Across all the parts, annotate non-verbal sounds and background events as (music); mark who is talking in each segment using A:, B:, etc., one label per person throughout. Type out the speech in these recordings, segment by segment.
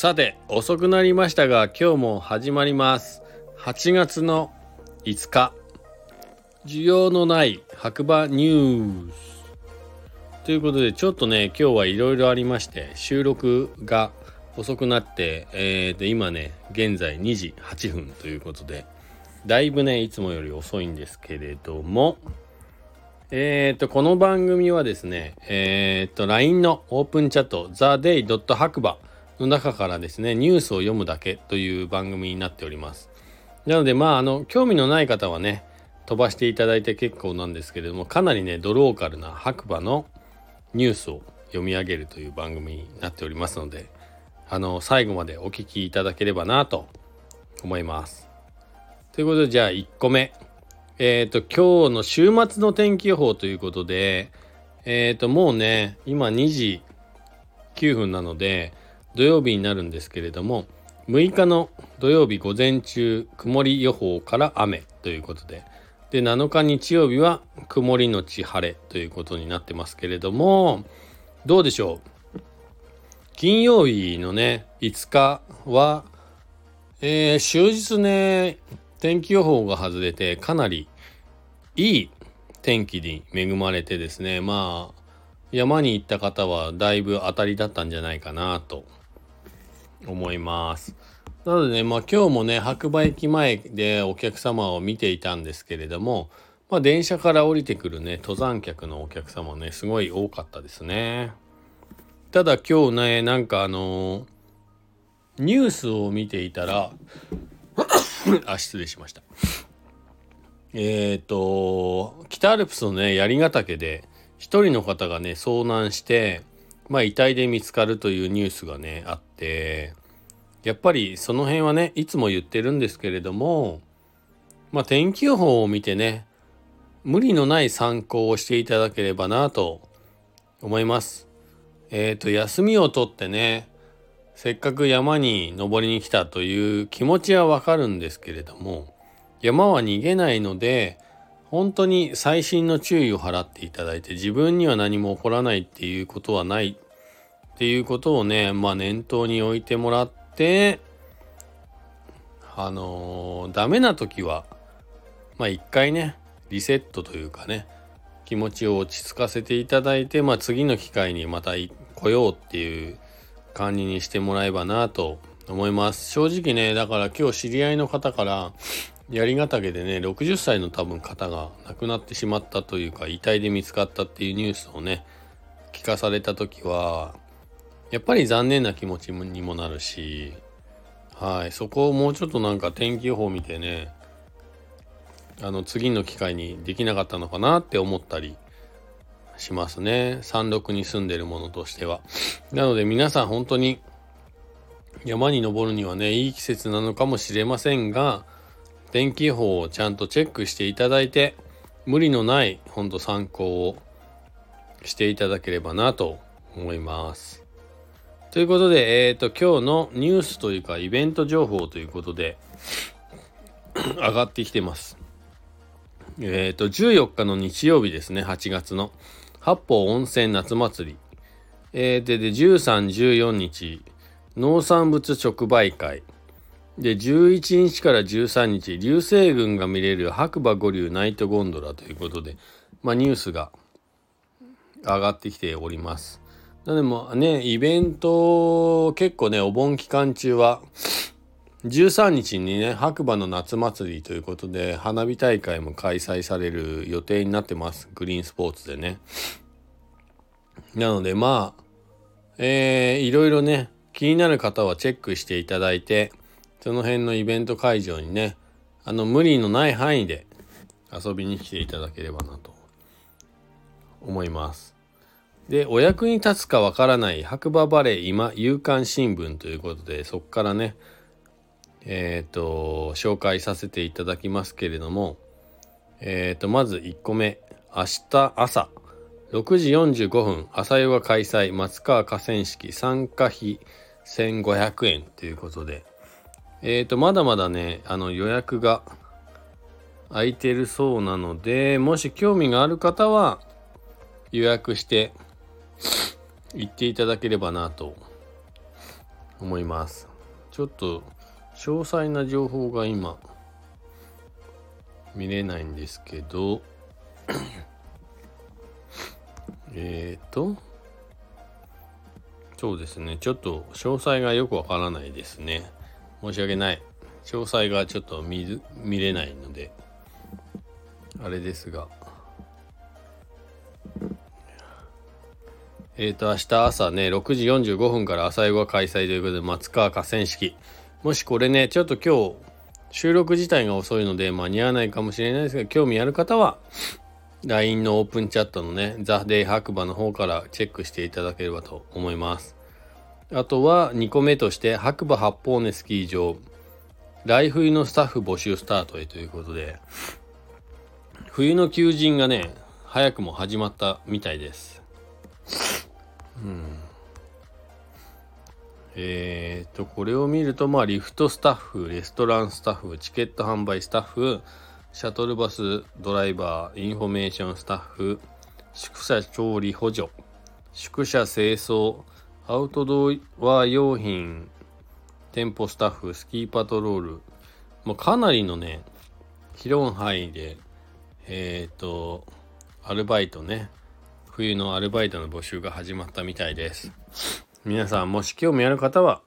A: さて遅くなりましたが今日も始まります8月の5日需要のない白馬ニュースということでちょっとね今日はいろいろありまして収録が遅くなってえー、と今ね現在2時8分ということでだいぶねいつもより遅いんですけれどもえっ、ー、と、この番組はですね、えっ、ー、と、LINE のオープンチャット、theday. 白馬の中からですね、ニュースを読むだけという番組になっております。なので、まあ、あの、興味のない方はね、飛ばしていただいて結構なんですけれども、かなりね、ドローカルな白馬のニュースを読み上げるという番組になっておりますので、あの、最後までお聞きいただければなと思います。ということで、じゃあ1個目。えっ、ー、と、今日の週末の天気予報ということで、えっ、ー、と、もうね、今2時9分なので、土曜日になるんですけれども、6日の土曜日午前中、曇り予報から雨ということで、で、7日日曜日は曇りのち晴れということになってますけれども、どうでしょう？金曜日のね、5日は、えー、終日ね、天気予報が外れてかなりいい天気に恵まれてですねまあ山に行った方はだいぶ当たりだったんじゃないかなと思います。なのでね、まあ今日もね、白馬駅前でお客様を見ていたんですけれども、まあ電車から降りてくるね、登山客のお客様ね、すごい多かったですね。ただ今日ね、なんかあの、ニュースを見ていたら (coughs) あ、失礼しました。えっ、ー、と、北アルプスのね、槍ヶ岳で、一人の方がね、遭難して、まあ、遺体で見つかるというニュースがね、あって、やっぱりその辺はね、いつも言ってるんですけれども、まあ、天気予報を見てね、無理のない参考をしていただければなと思います。えっ、ー、と、休みを取ってね、せっかく山に登りに来たという気持ちはわかるんですけれども山は逃げないので本当に細心の注意を払っていただいて自分には何も起こらないっていうことはないっていうことをねまあ念頭に置いてもらってあのー、ダメな時はまあ一回ねリセットというかね気持ちを落ち着かせていただいてまあ次の機会にまた来ようっていう感じにしてもらえばなと思います。正直ね、だから今日知り合いの方から、槍ヶ岳でね、60歳の多分方が亡くなってしまったというか、遺体で見つかったっていうニュースをね、聞かされた時は、やっぱり残念な気持ちにもなるし、はい、そこをもうちょっとなんか天気予報見てね、あの次の機会にできなかったのかなって思ったりしますね。山麓に住んでるものとしては。なので皆さん本当に山に登るにはね、いい季節なのかもしれませんが、天気予報をちゃんとチェックしていただいて、無理のない本当参考をしていただければなと思います。ということで、えっ、ー、と、今日のニュースというかイベント情報ということで (coughs) 上がってきてます。えっ、ー、と、14日の日曜日ですね、8月の。八方温泉夏祭り。えー、で、で、13、14日、農産物直売会。で、11日から13日、流星群が見れる白馬五流ナイトゴンドラということで、まあ、ニュースが上がってきております。でもね、イベント、結構ね、お盆期間中は、13日にね、白馬の夏祭りということで、花火大会も開催される予定になってます。グリーンスポーツでね。なので、まあ、えー、いろいろね、気になる方はチェックしていただいて、その辺のイベント会場にね、あの、無理のない範囲で遊びに来ていただければなと思います。で、お役に立つかわからない白馬バレー今夕刊新聞ということで、そこからね、えっ、ー、と、紹介させていただきますけれども、えっ、ー、と、まず1個目、明日朝、6時45分、朝ヨガ開催、松川河川敷、参加費1500円ということで、えっ、ー、と、まだまだね、あの予約が空いてるそうなので、もし興味がある方は予約して行っていただければなと思います。ちょっと詳細な情報が今見れないんですけど (coughs) えっとそうですね。ちょっと詳細がよくわからないですね。申し訳ない。詳細がちょっと見見れないのであれですが。えっ、ー、と明日朝ね6時45分から朝ヨガ開催ということで松川河川敷。もしこれねちょっと今日収録自体が遅いので間に合わないかもしれないですが興味ある方は LINE のオープンチャットのねザ・デイ白馬の方からチェックしていただければと思います。あとは2個目として白馬八方根スキー場。来冬のスタッフ募集スタートへということで。冬の求人がね早くも始まったみたいです。うん。えっ、と、これを見ると、まあ、リフトスタッフ、レストランスタッフ、チケット販売スタッフ、シャトルバスドライバー、インフォメーションスタッフ、宿舎調理補助、宿舎清掃、アウトドア用品、店舗スタッフ、スキーパトロール、もうかなりのね、広い範囲で、えっ、ー、と、アルバイトね、冬のアルバイトの募集が始まったみたいです。皆さんもし興味ある方は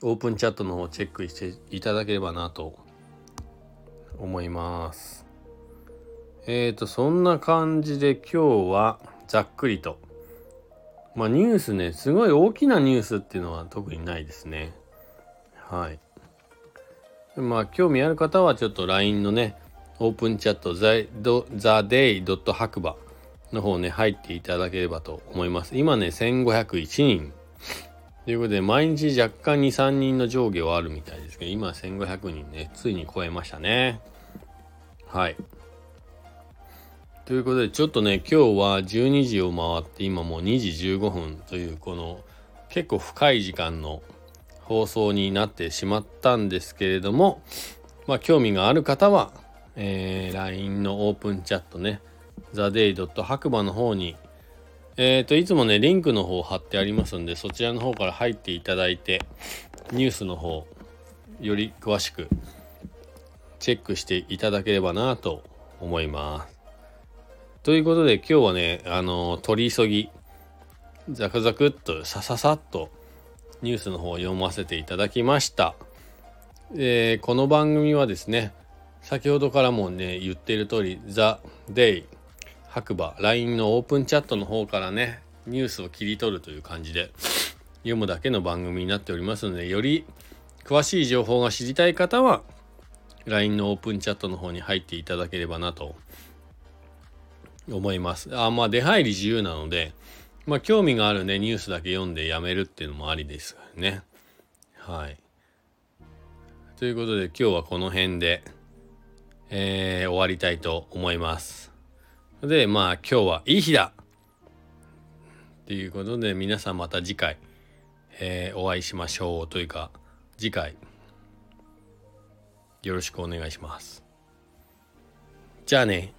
A: オープンチャットの方をチェックしていただければなと思います。えっ、ー、とそんな感じで今日はざっくりとまあニュースねすごい大きなニュースっていうのは特にないですね。はい。まあ興味ある方はちょっと LINE のねオープンチャット TheDay. 白馬の方ね、入っていただければと思います。今ね、1501人。ということで、毎日若干2、3人の上下はあるみたいですけど、今1500人ね、ついに超えましたね。はい。ということで、ちょっとね、今日は12時を回って、今もう2時15分という、この結構深い時間の放送になってしまったんですけれども、まあ、興味がある方は、えー、LINE のオープンチャットね、theday. 白馬の方に、えっ、ー、と、いつもね、リンクの方貼ってありますんで、そちらの方から入っていただいて、ニュースの方、より詳しくチェックしていただければなと思います。ということで、今日はね、あの、取り急ぎ、ザクザクっと、さささっと、ニュースの方を読ませていただきました。えー、この番組はですね、先ほどからもね、言っている通り、ザ・デイ白馬 LINE のオープンチャットの方からねニュースを切り取るという感じで読むだけの番組になっておりますのでより詳しい情報が知りたい方は LINE のオープンチャットの方に入っていただければなと思います。あまあ出入り自由なのでまあ興味があるねニュースだけ読んでやめるっていうのもありですね。はい。ということで今日はこの辺で、えー、終わりたいと思います。で、まあ今日はいい日だっていうことで皆さんまた次回、えー、お会いしましょうというか次回よろしくお願いします。じゃあね。